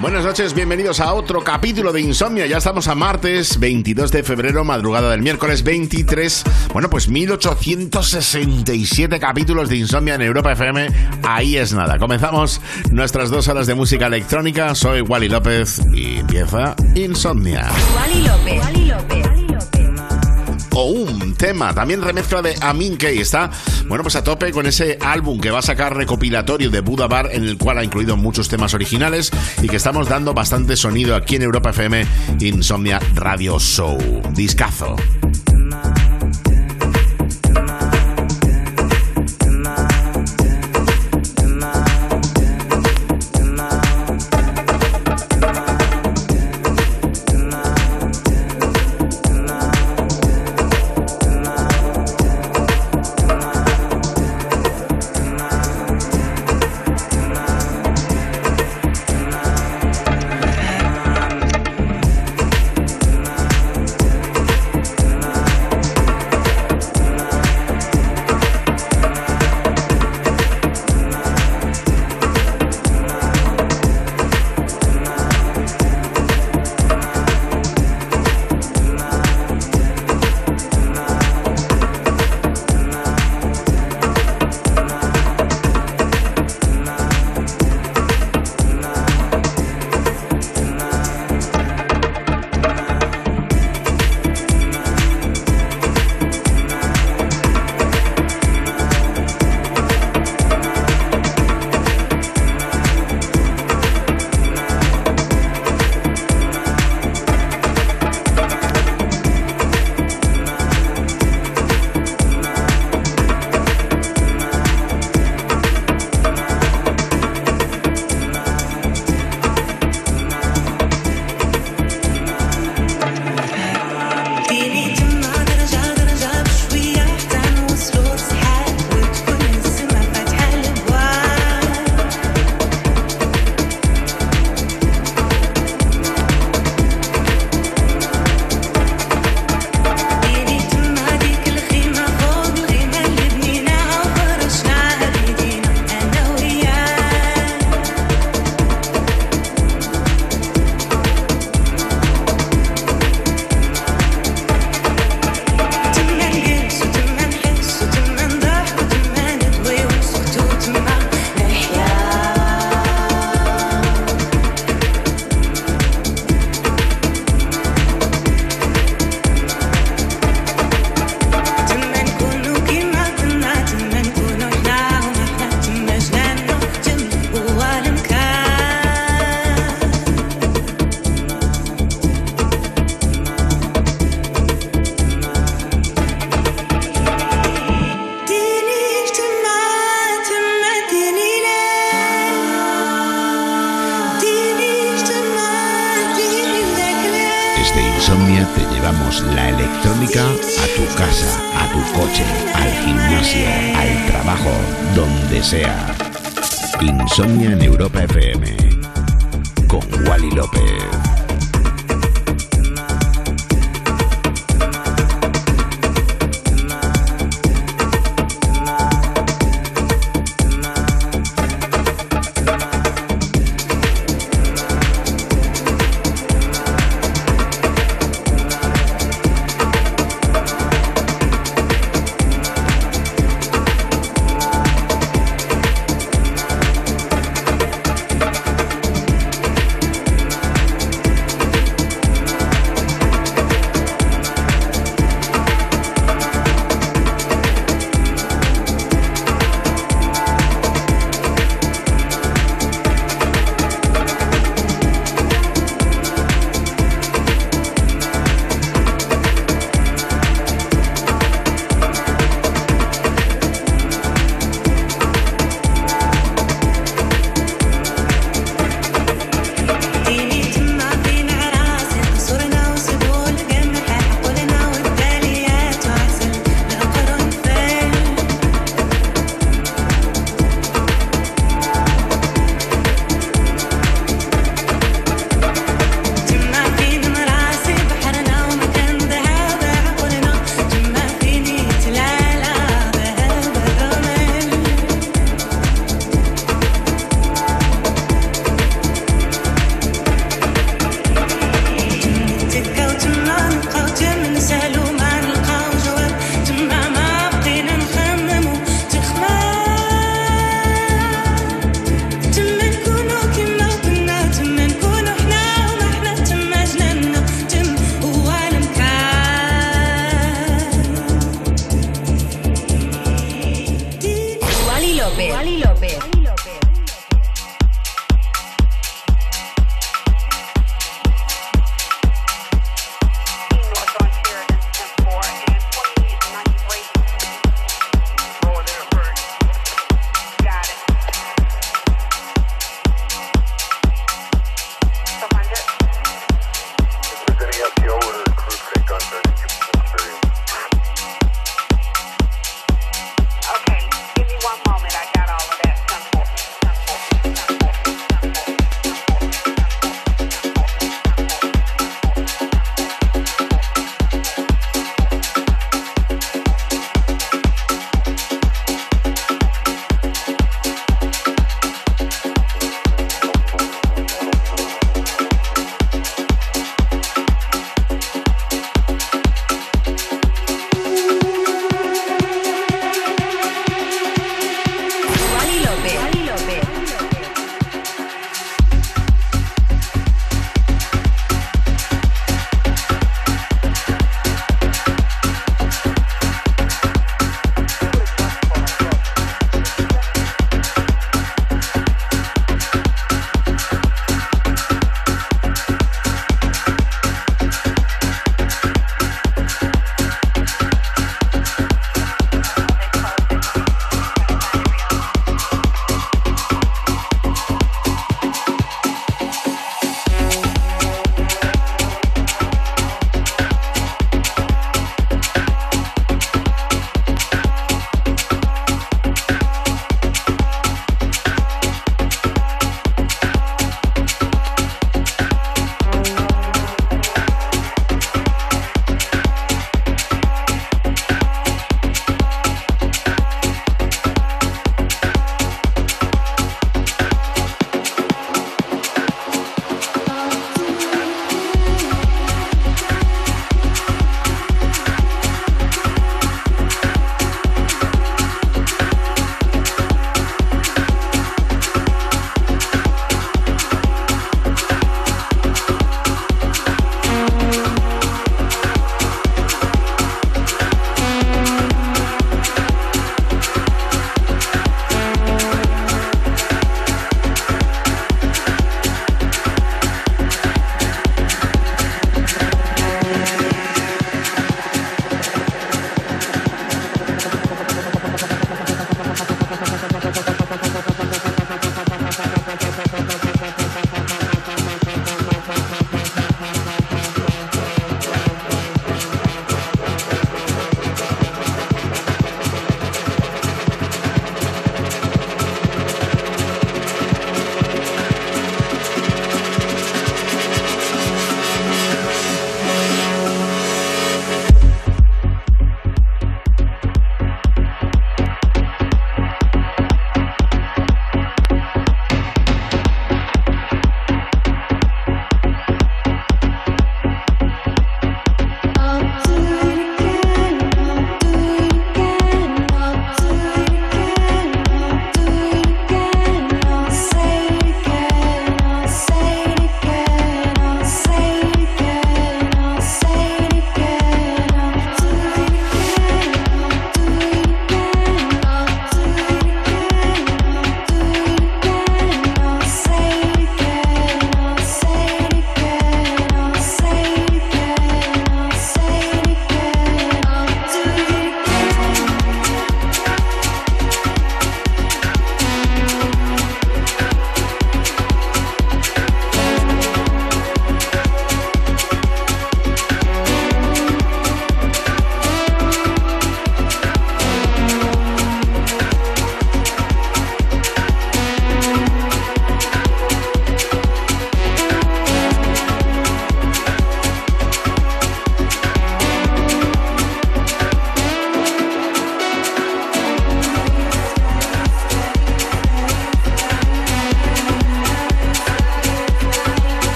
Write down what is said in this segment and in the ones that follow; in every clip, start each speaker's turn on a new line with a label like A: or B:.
A: Buenas noches, bienvenidos a otro capítulo de Insomnia. Ya estamos a martes 22 de febrero, madrugada del miércoles 23. Bueno, pues 1867 capítulos de Insomnia en Europa FM. Ahí es nada. Comenzamos nuestras dos horas de música electrónica. Soy Wally López y empieza Insomnia.
B: Wally López. Wally López.
A: Un tema. También remezcla de Amin Key. Está, bueno, pues a tope con ese álbum que va a sacar recopilatorio de Buda Bar, en el cual ha incluido muchos temas originales y que estamos dando bastante sonido aquí en Europa FM Insomnia Radio Show. Discazo.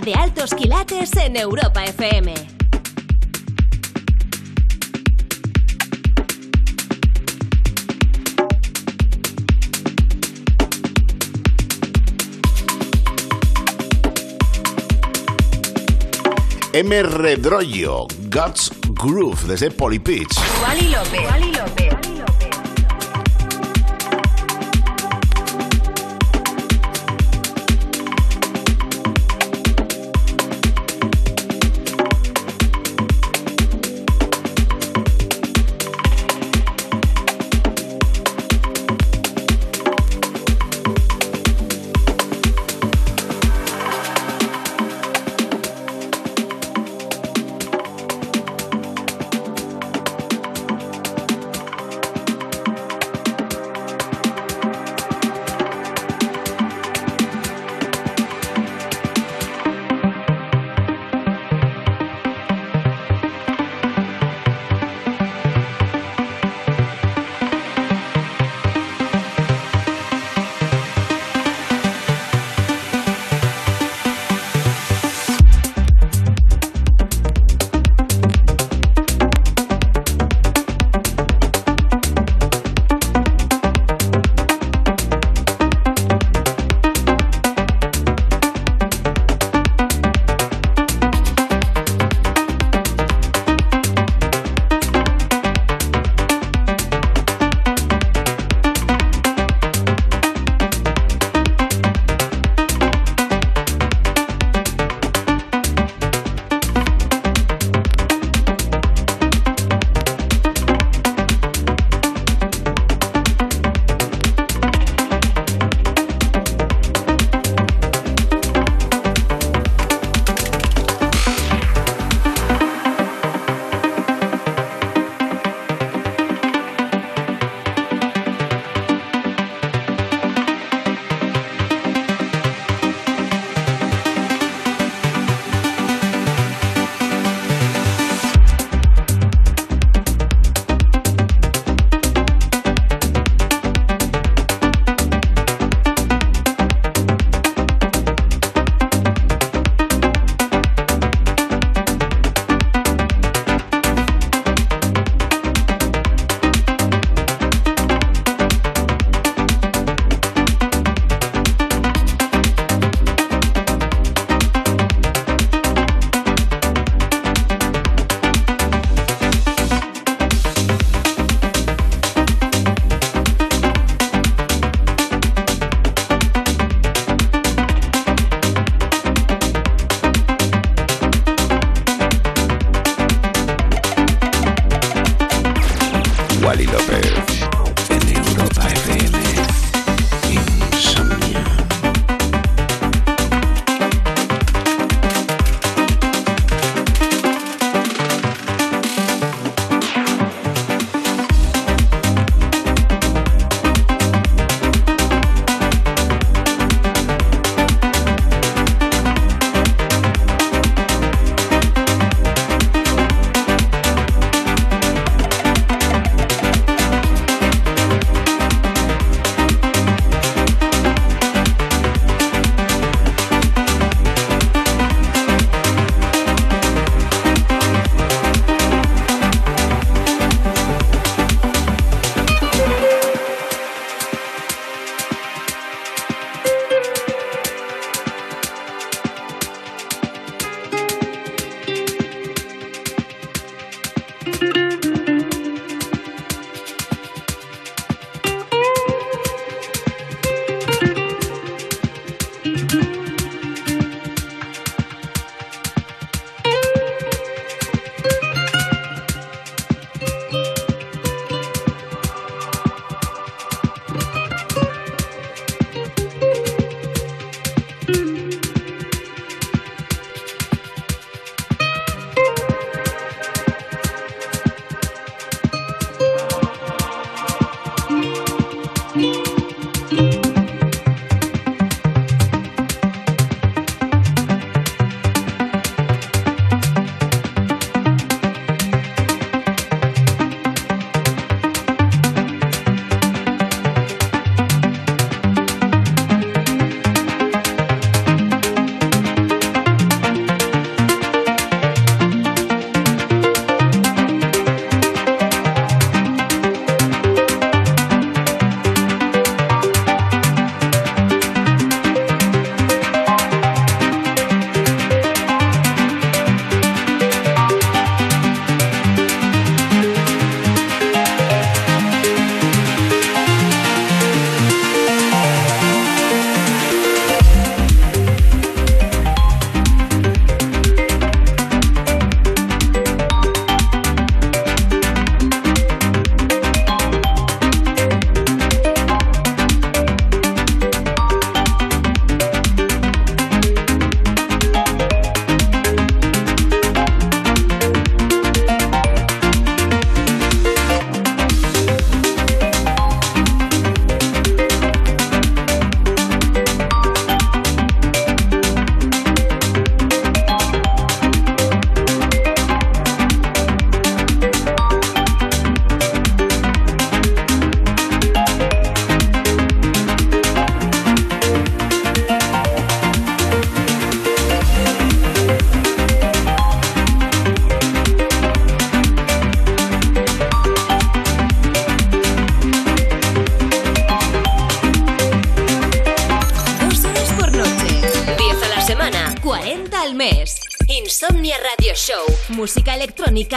C: De altos quilates en Europa FM.
A: M. Redroyo, God's Groove, desde Polypitch.
C: Wally López. Wally López.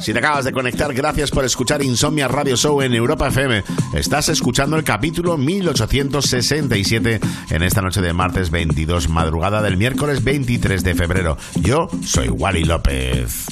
A: Si te acabas de conectar, gracias por escuchar Insomnia Radio Show en Europa FM. Estás escuchando el capítulo 1867 en esta noche de martes 22, madrugada del miércoles 23 de febrero. Yo soy Wally López.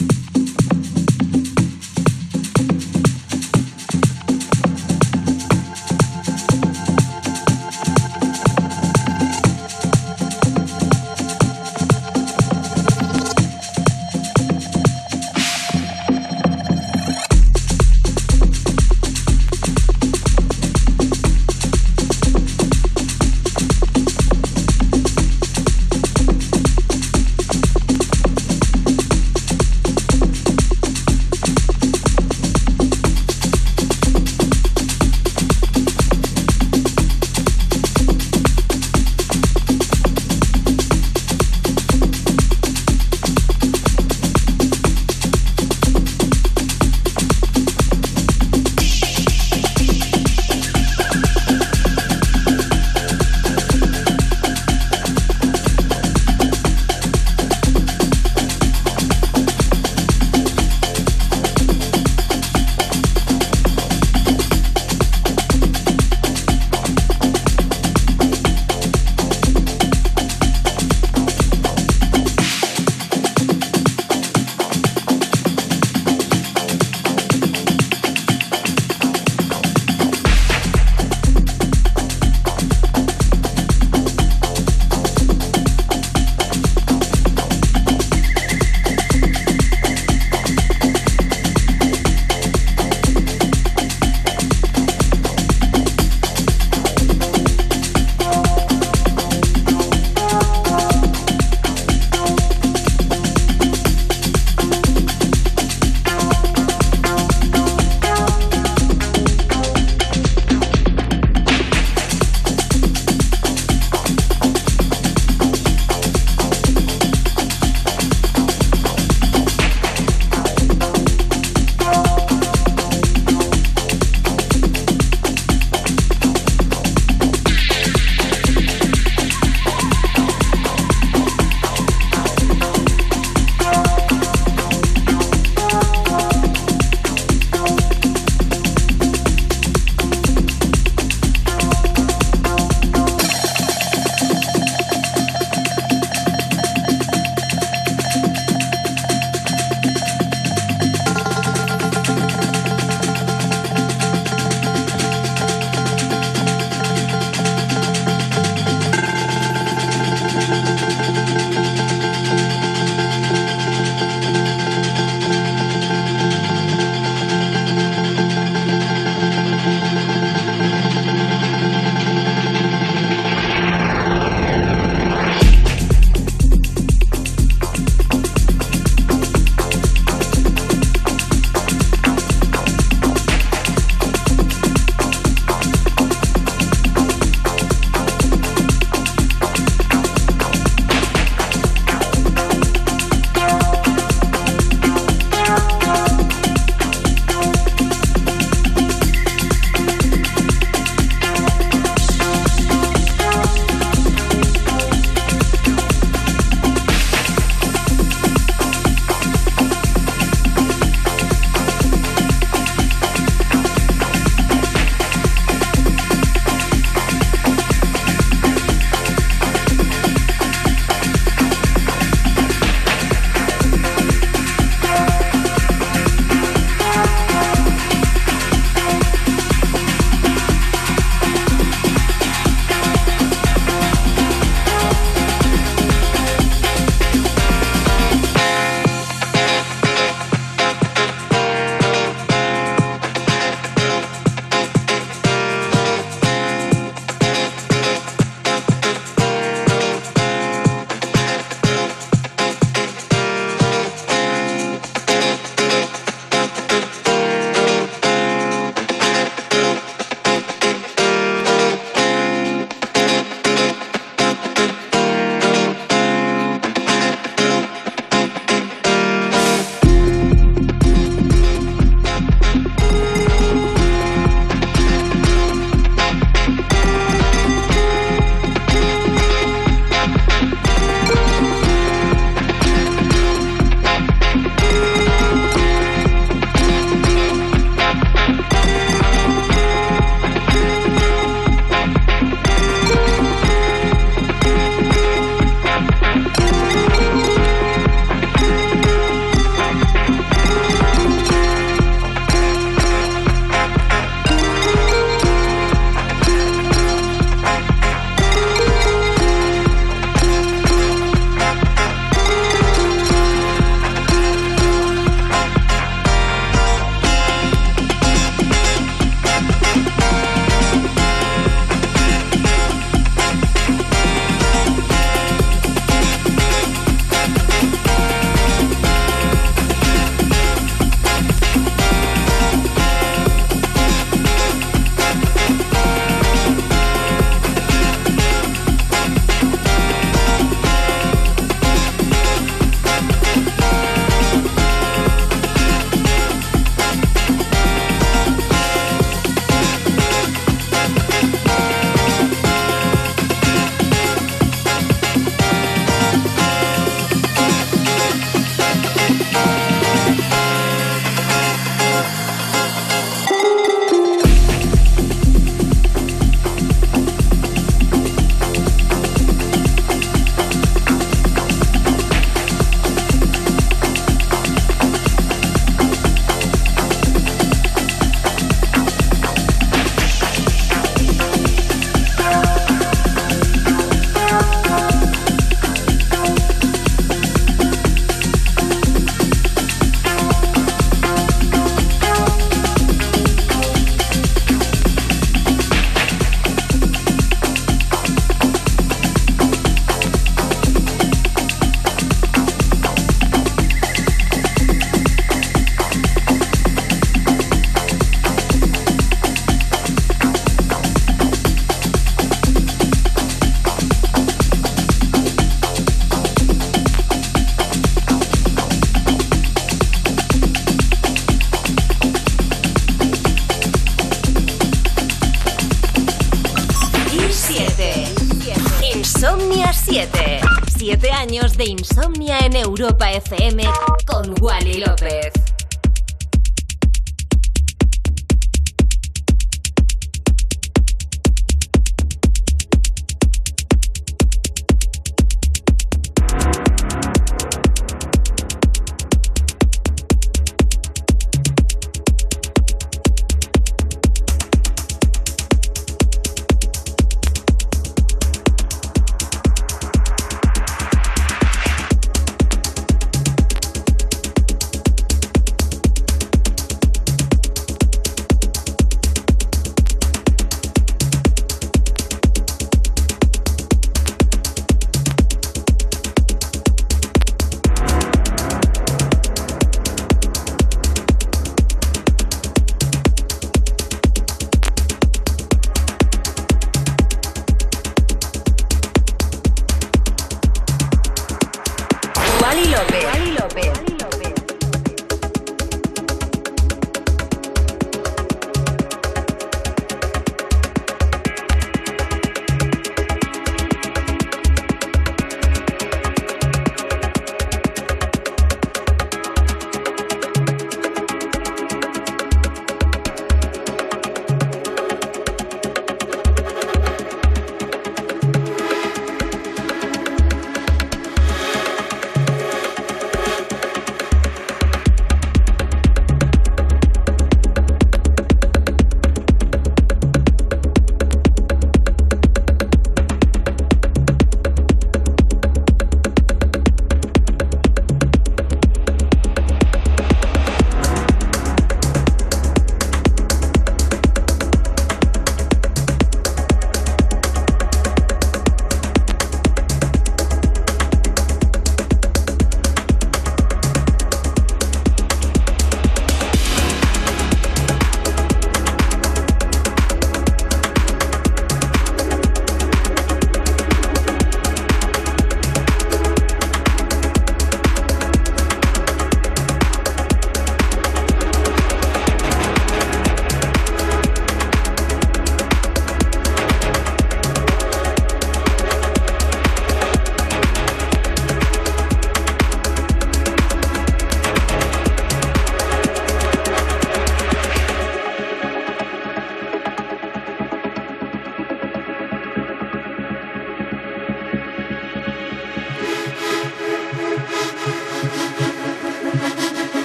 A: Insomnia 7.
D: Siete años de insomnia en Europa FM con Wally López.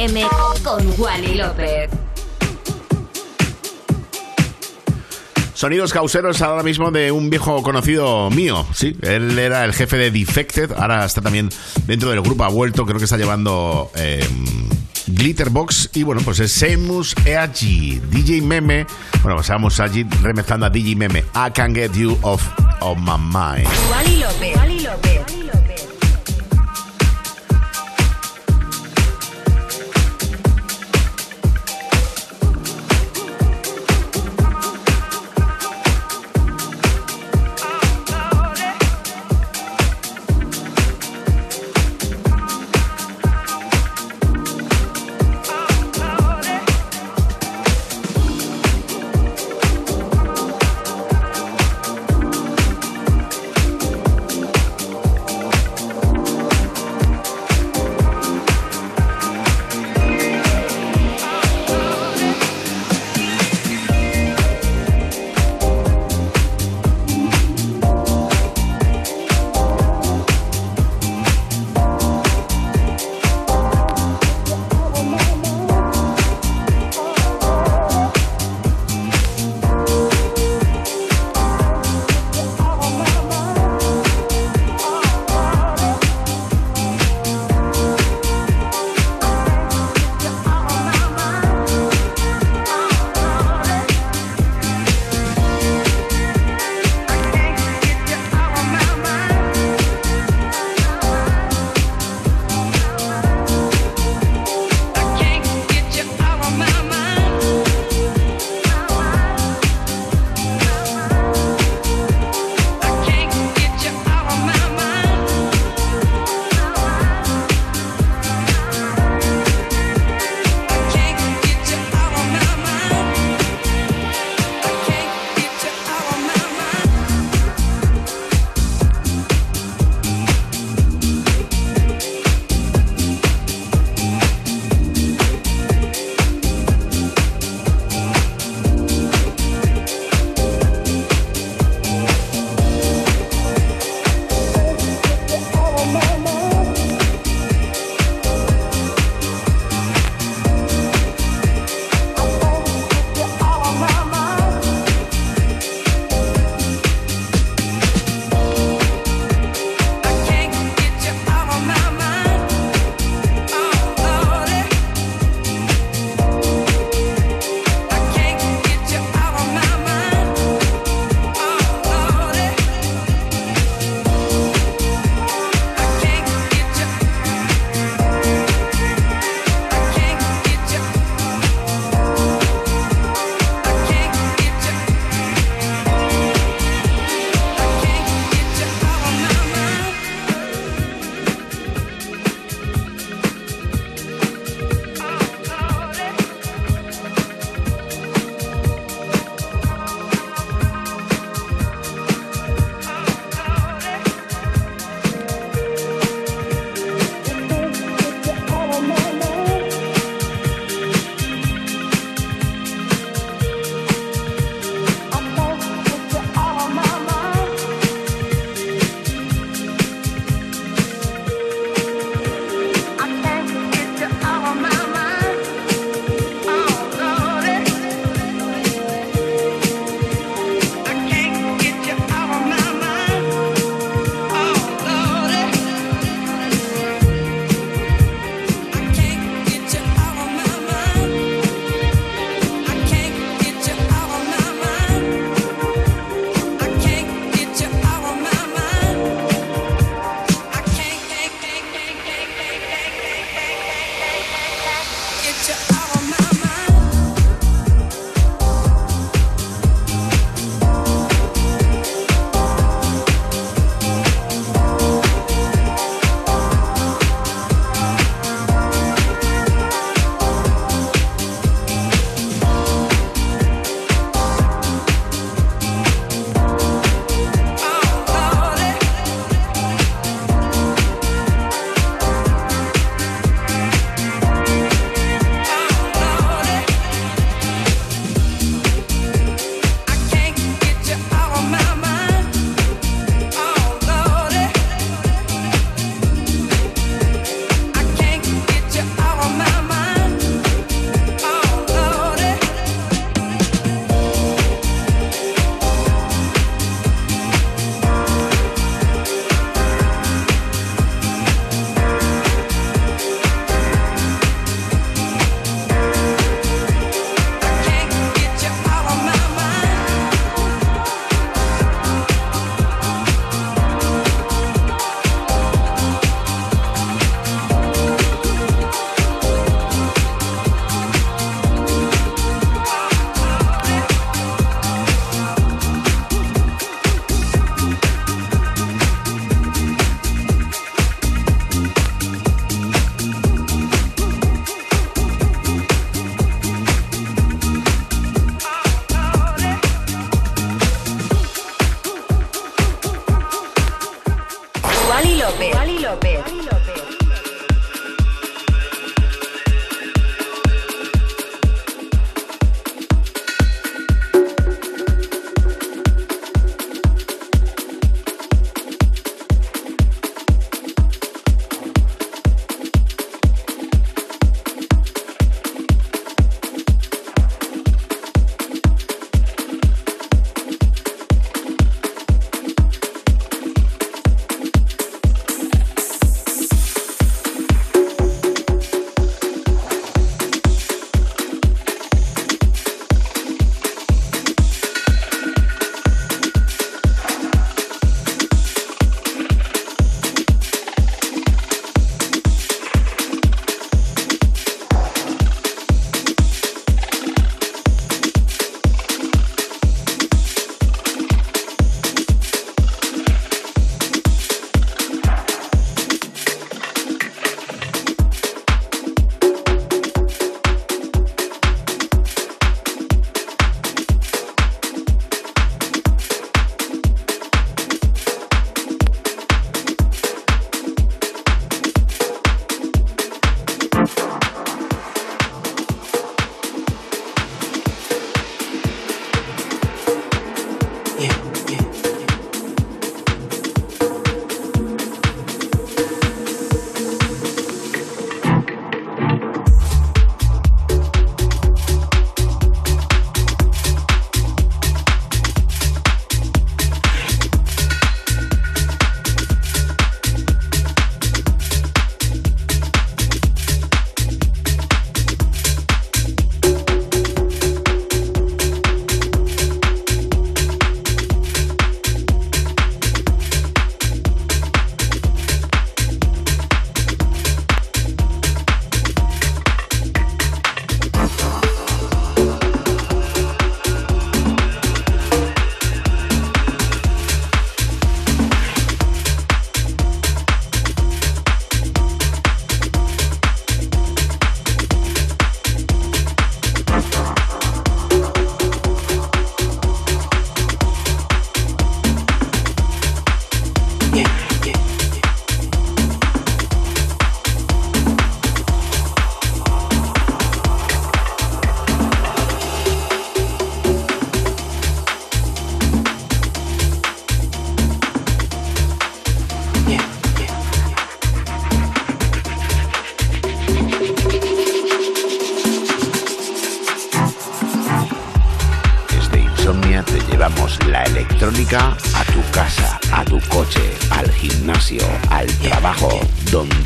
B: FM con Wally López.
A: Sonidos causeros ahora mismo de un viejo conocido mío, sí, él era el jefe de Defected, ahora está también dentro del grupo, ha vuelto, creo que está llevando eh, Glitterbox y bueno, pues es Seamus Eaji, DJ Meme, bueno, pues Seamus Eaji remezclando a DJ Meme, I Can Get You Off of My Mind.
B: Wally López. Wally López.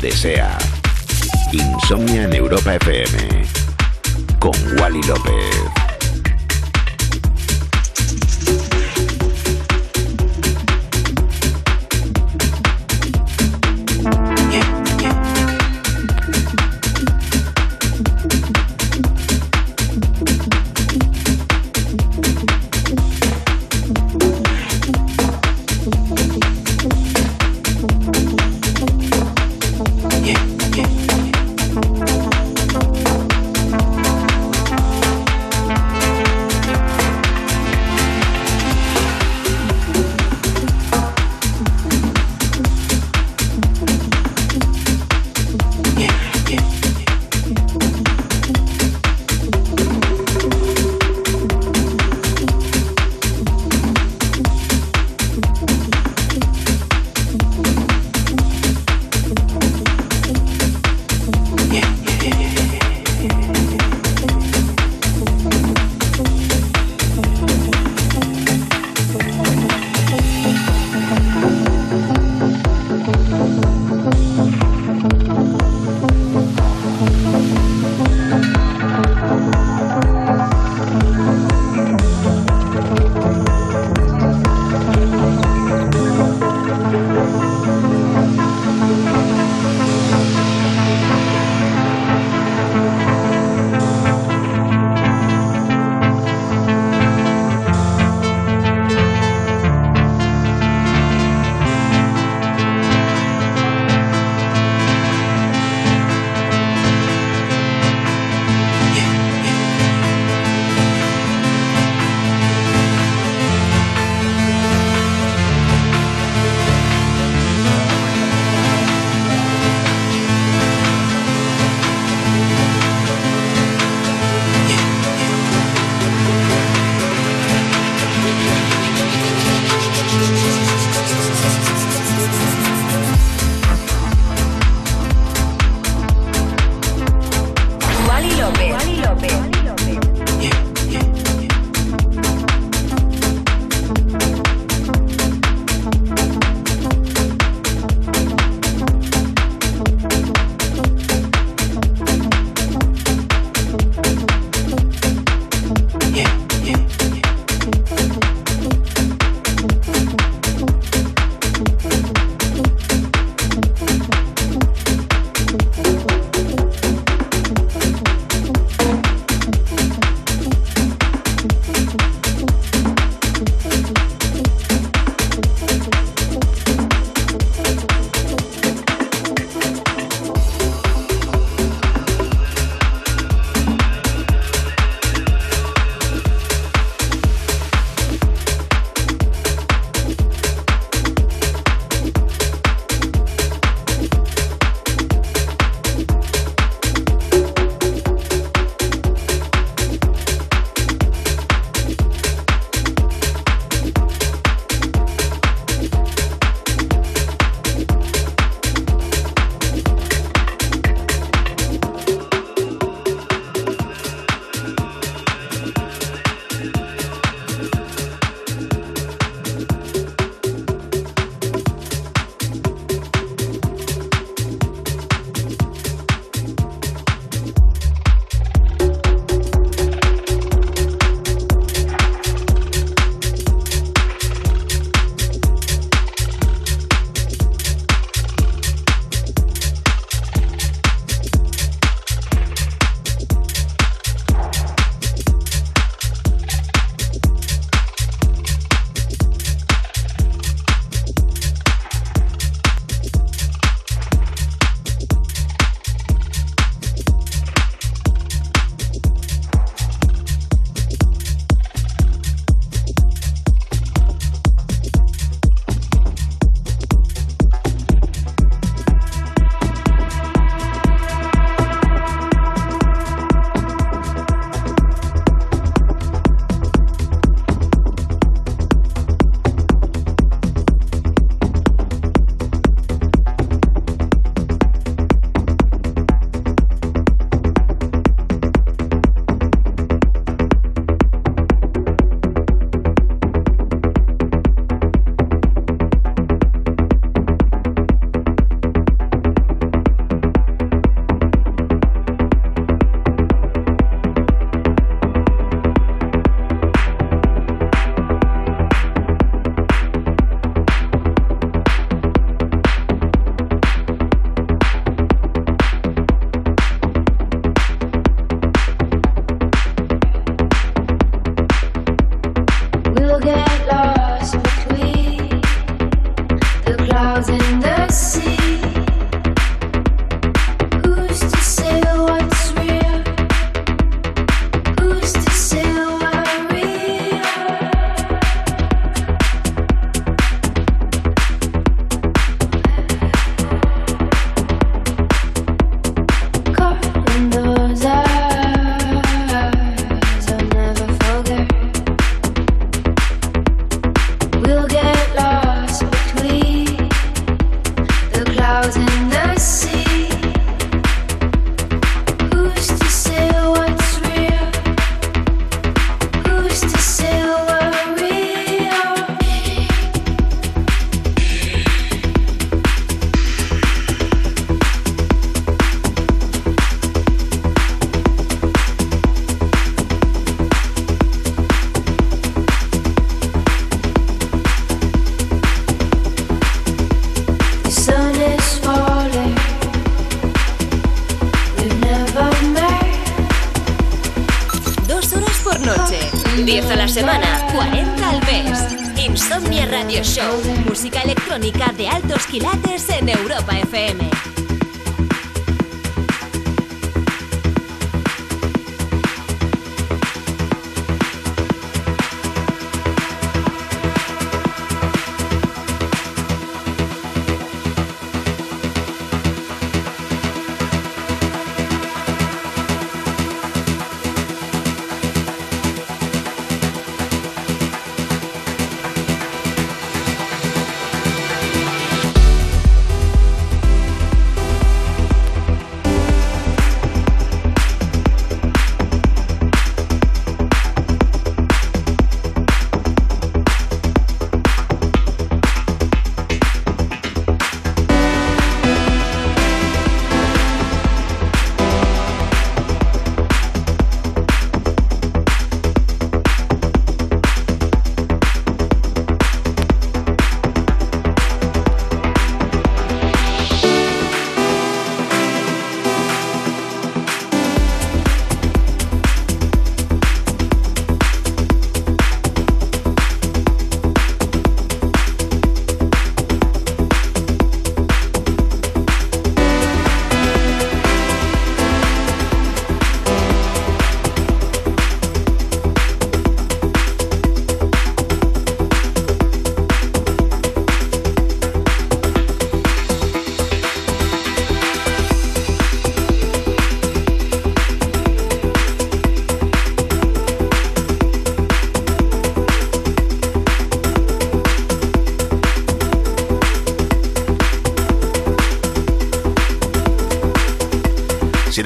C: Donde sea. Insomnia en Europa FM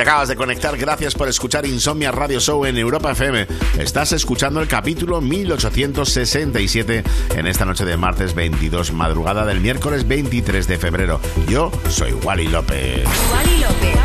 A: acabas de conectar, gracias por escuchar Insomnia Radio Show en Europa FM. Estás escuchando el capítulo 1867 en esta noche de martes 22, madrugada del miércoles 23 de febrero. Yo soy Wally López.
E: López.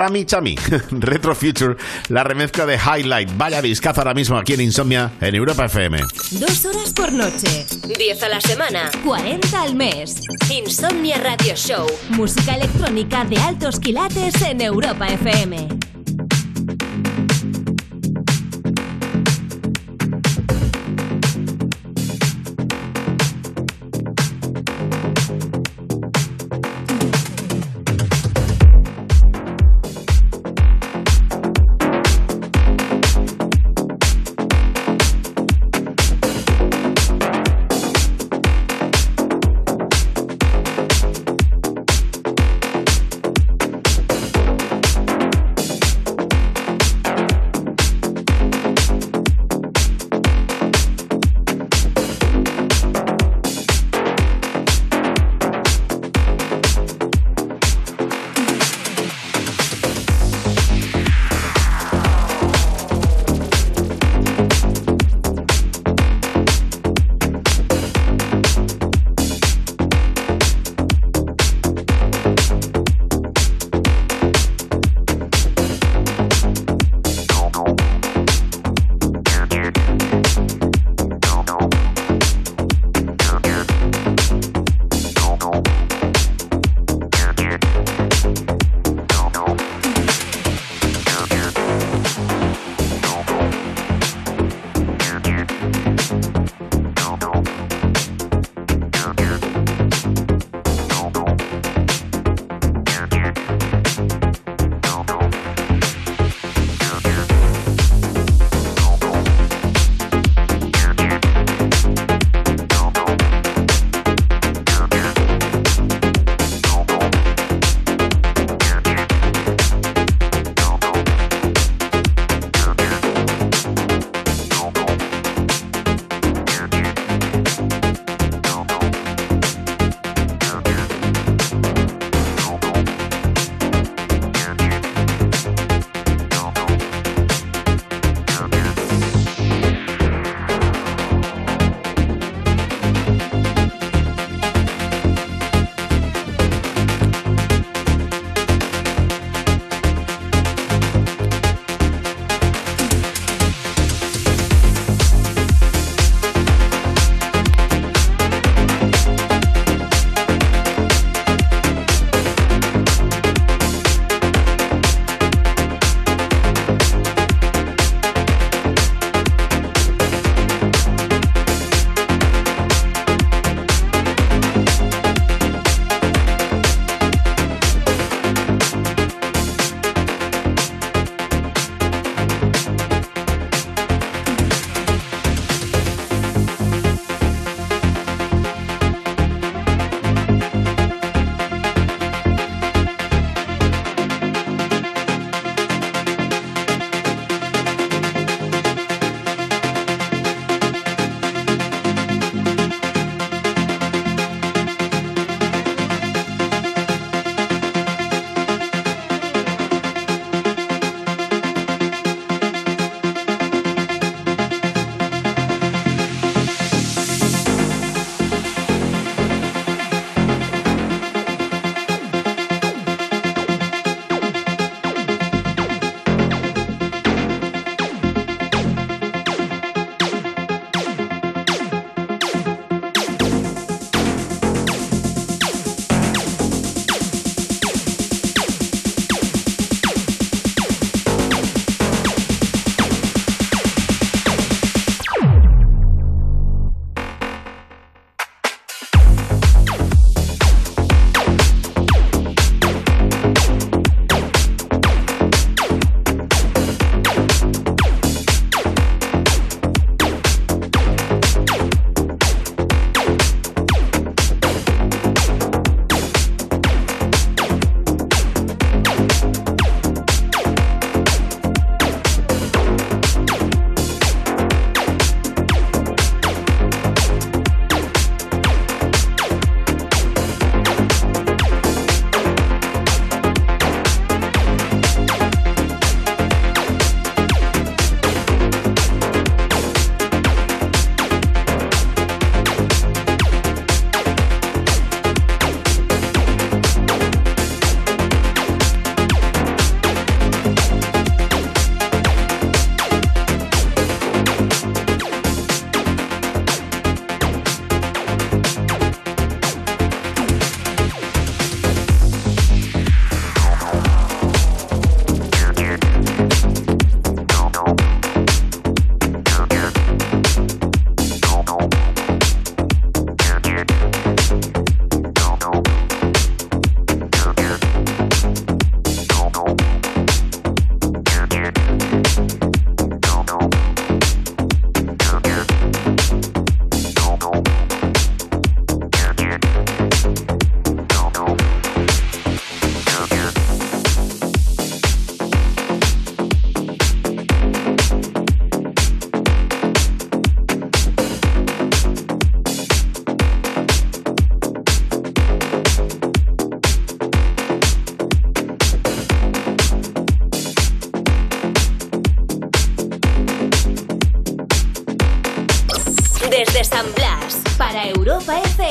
A: Rami Chami, Retro Future, la remezcla de Highlight. Vaya discazo ahora mismo aquí en Insomnia, en Europa FM.
D: Dos horas por noche, 10 a la semana, 40 al mes. Insomnia Radio Show, música electrónica de altos quilates en Europa FM.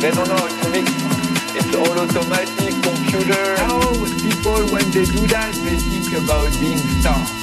F: They don't know how to mix. It's all automatic, computer. How people, when they do that, they think about being stars.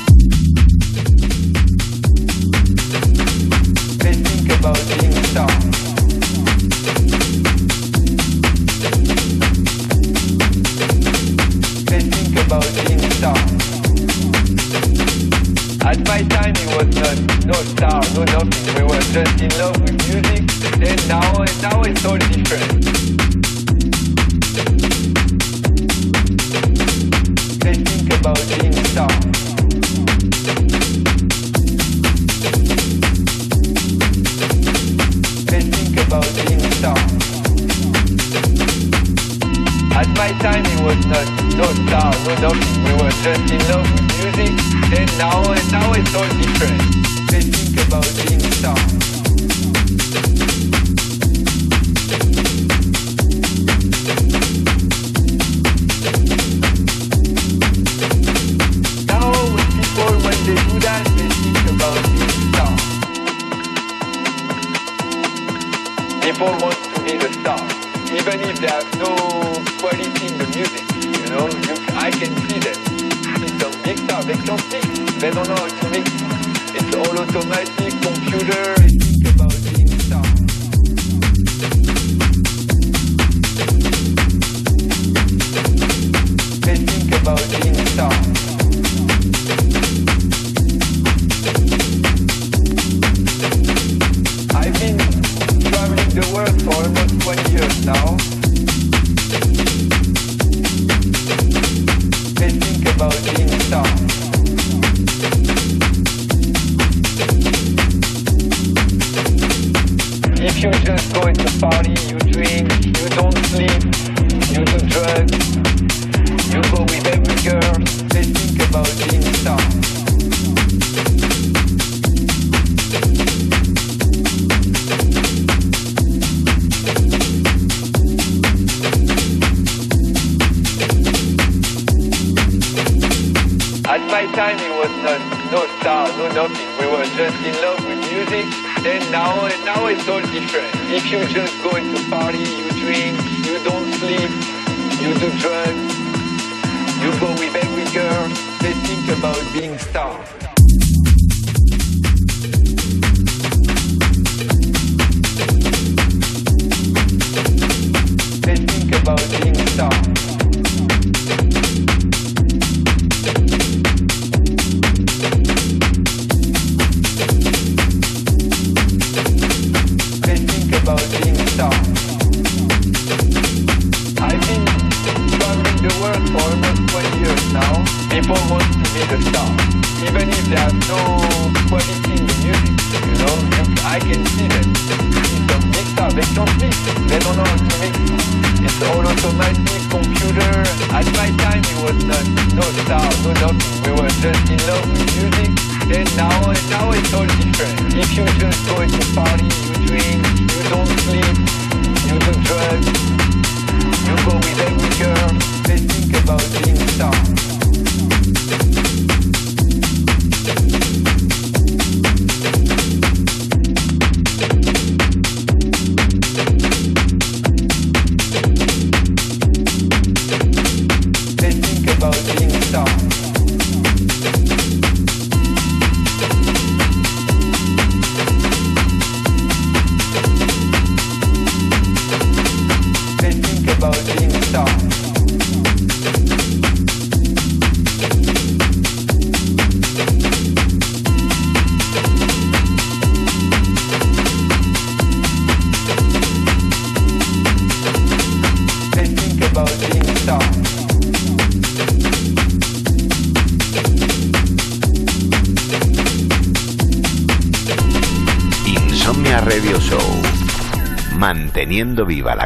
F: If you're go to your body,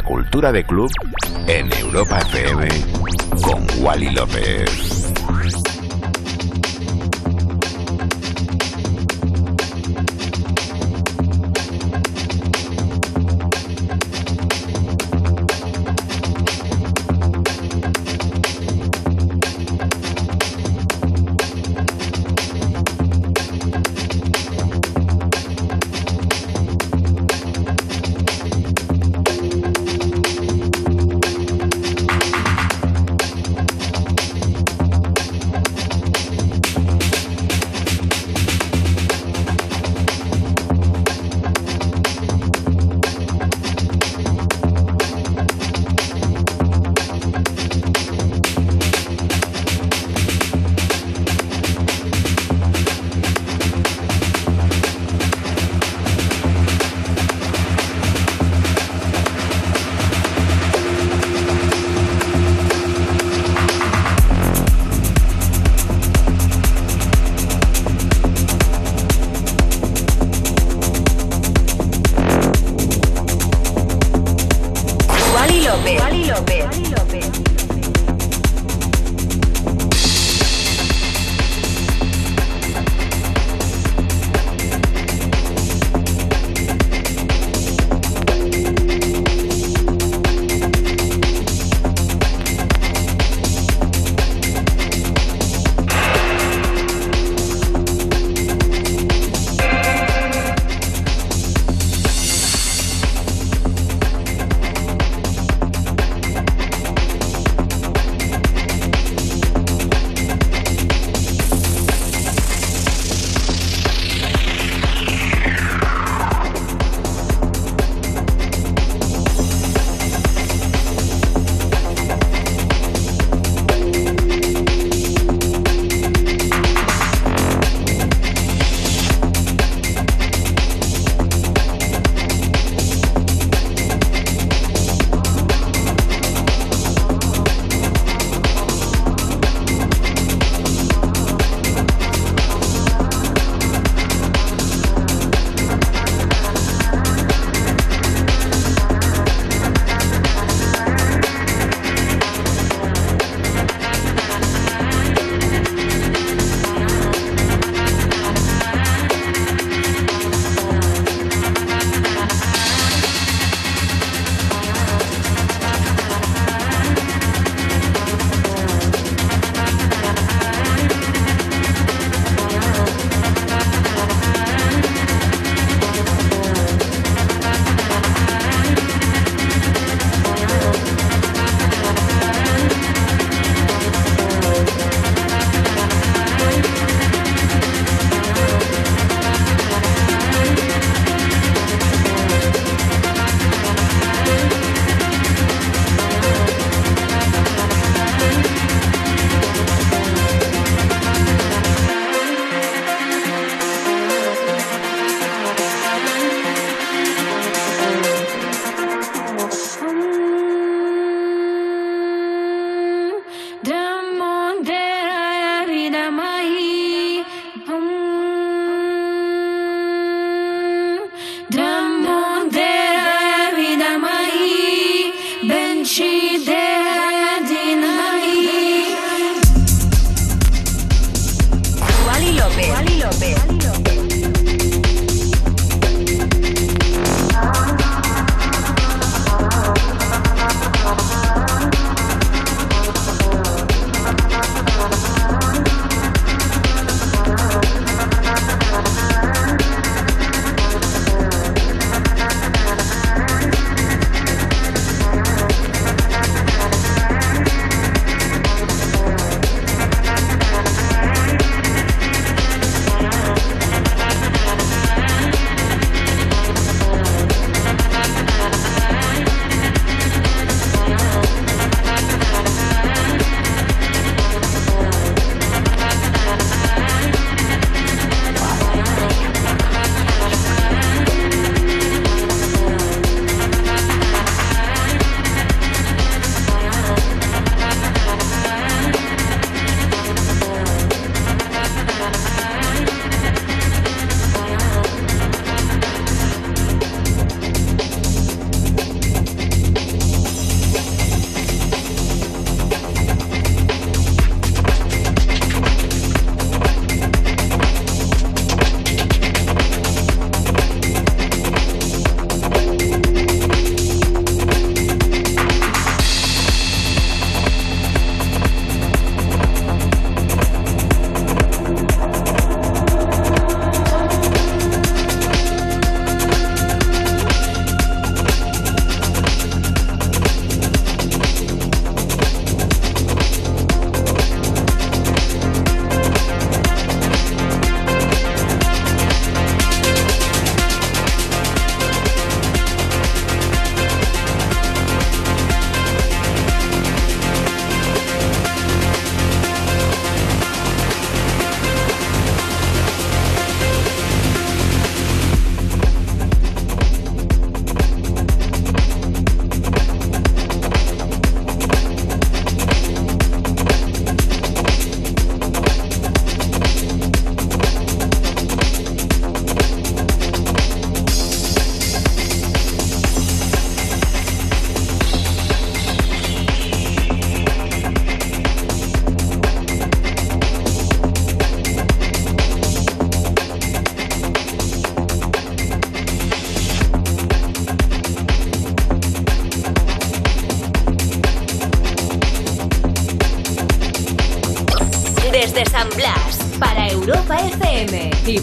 F: cultura de club en Europa FM con Wally López.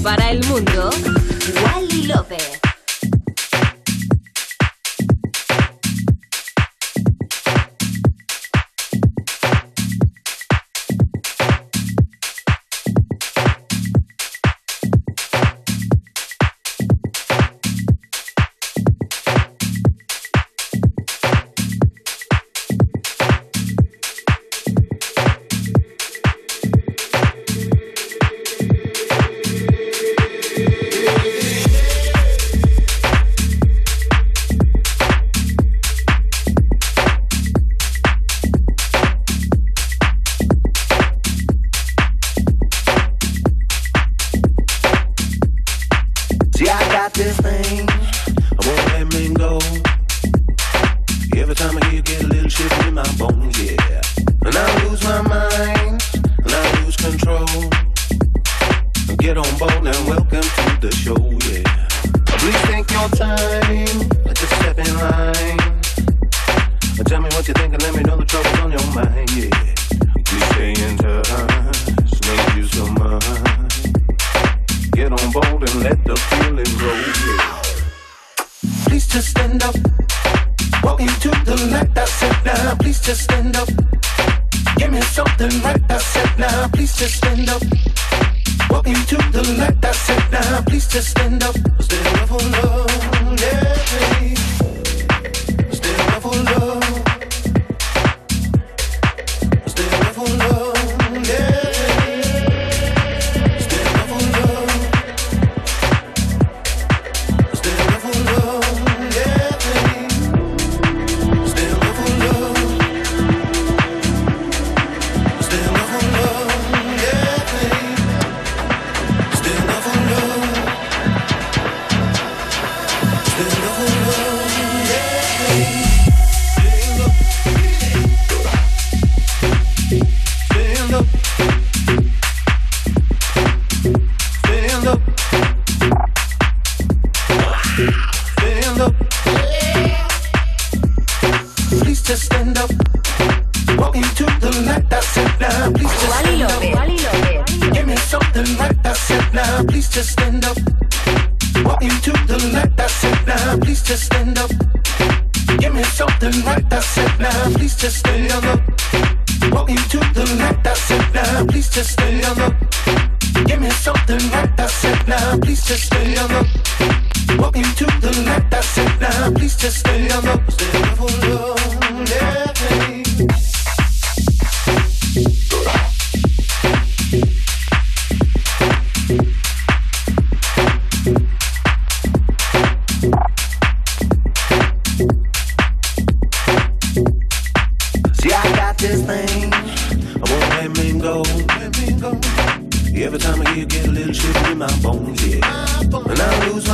F: para el mundo.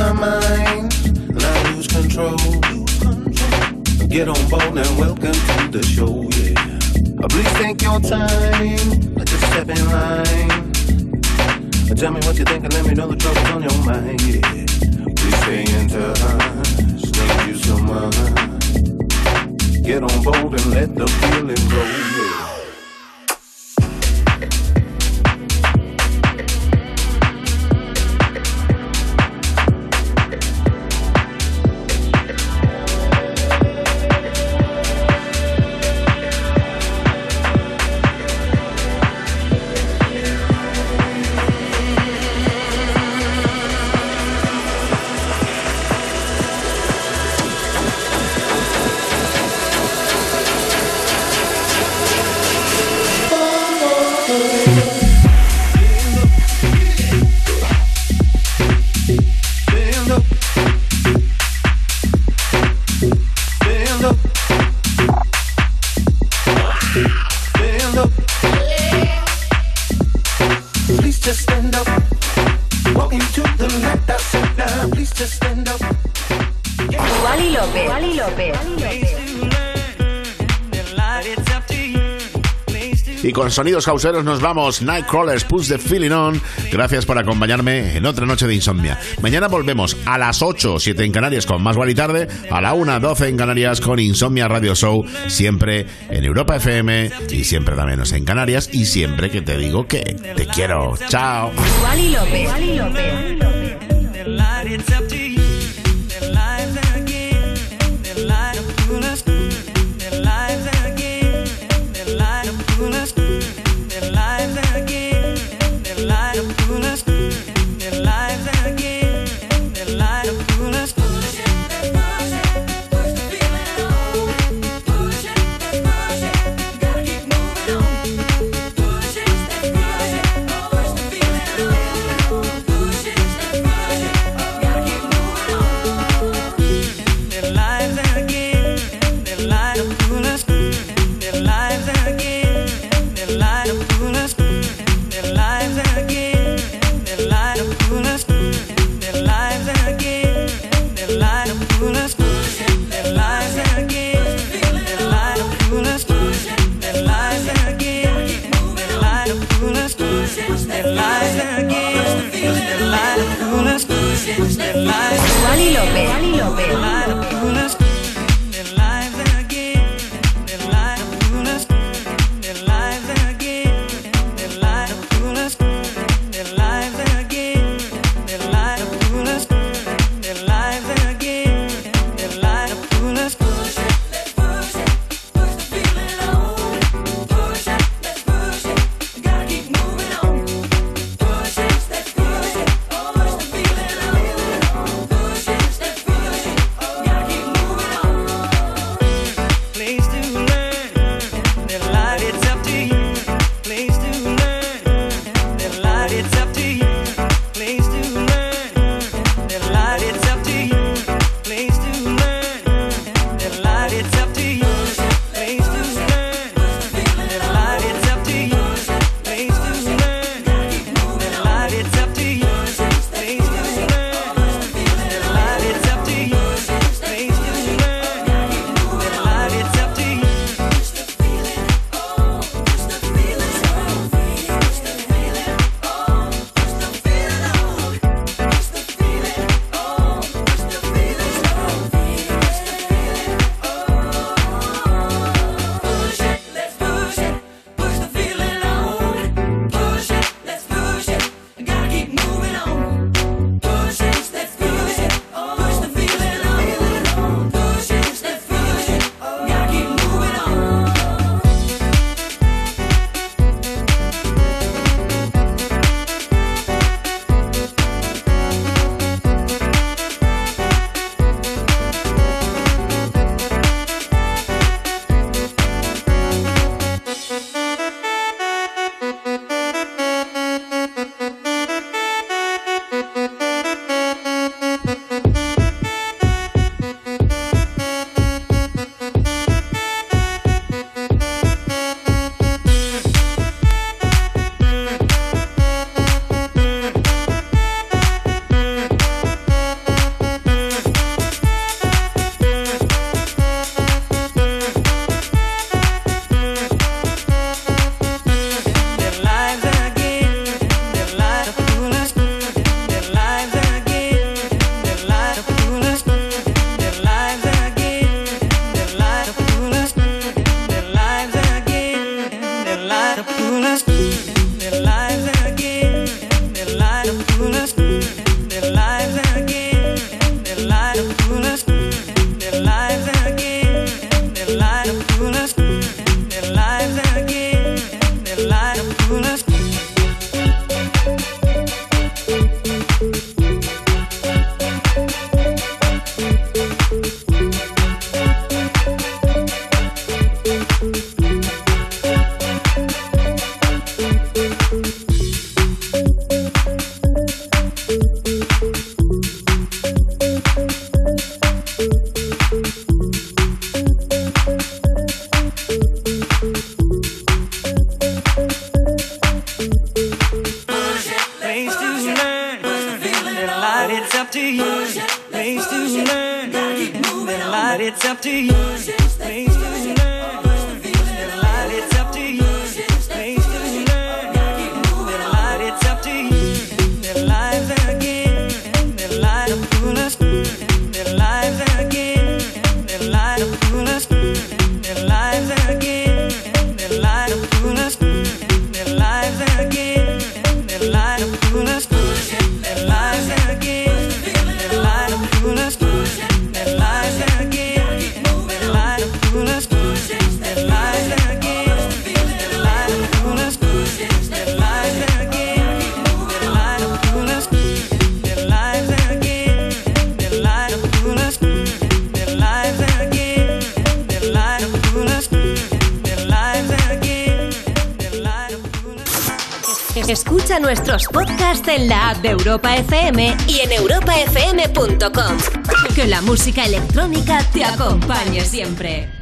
F: my mind and I lose control. Get on board and welcome to the show, yeah. Please take your time, just step in line. Tell me what you think and let me know the trouble's on your mind, yeah. Please stay in touch, thank you so much. Get on board and let the feeling go,
A: yeah. Sonidos hauseros nos vamos. Nightcrawlers, push the feeling on. Gracias por acompañarme en otra noche de insomnia. Mañana volvemos a las 8, 7 en Canarias con Más y Tarde, a la 1, 12 en Canarias con Insomnia Radio Show, siempre en Europa FM y siempre también en Canarias y siempre que te digo que te quiero. Chao.
D: Europa FM y en europafm.com. Que la música electrónica te acompañe siempre.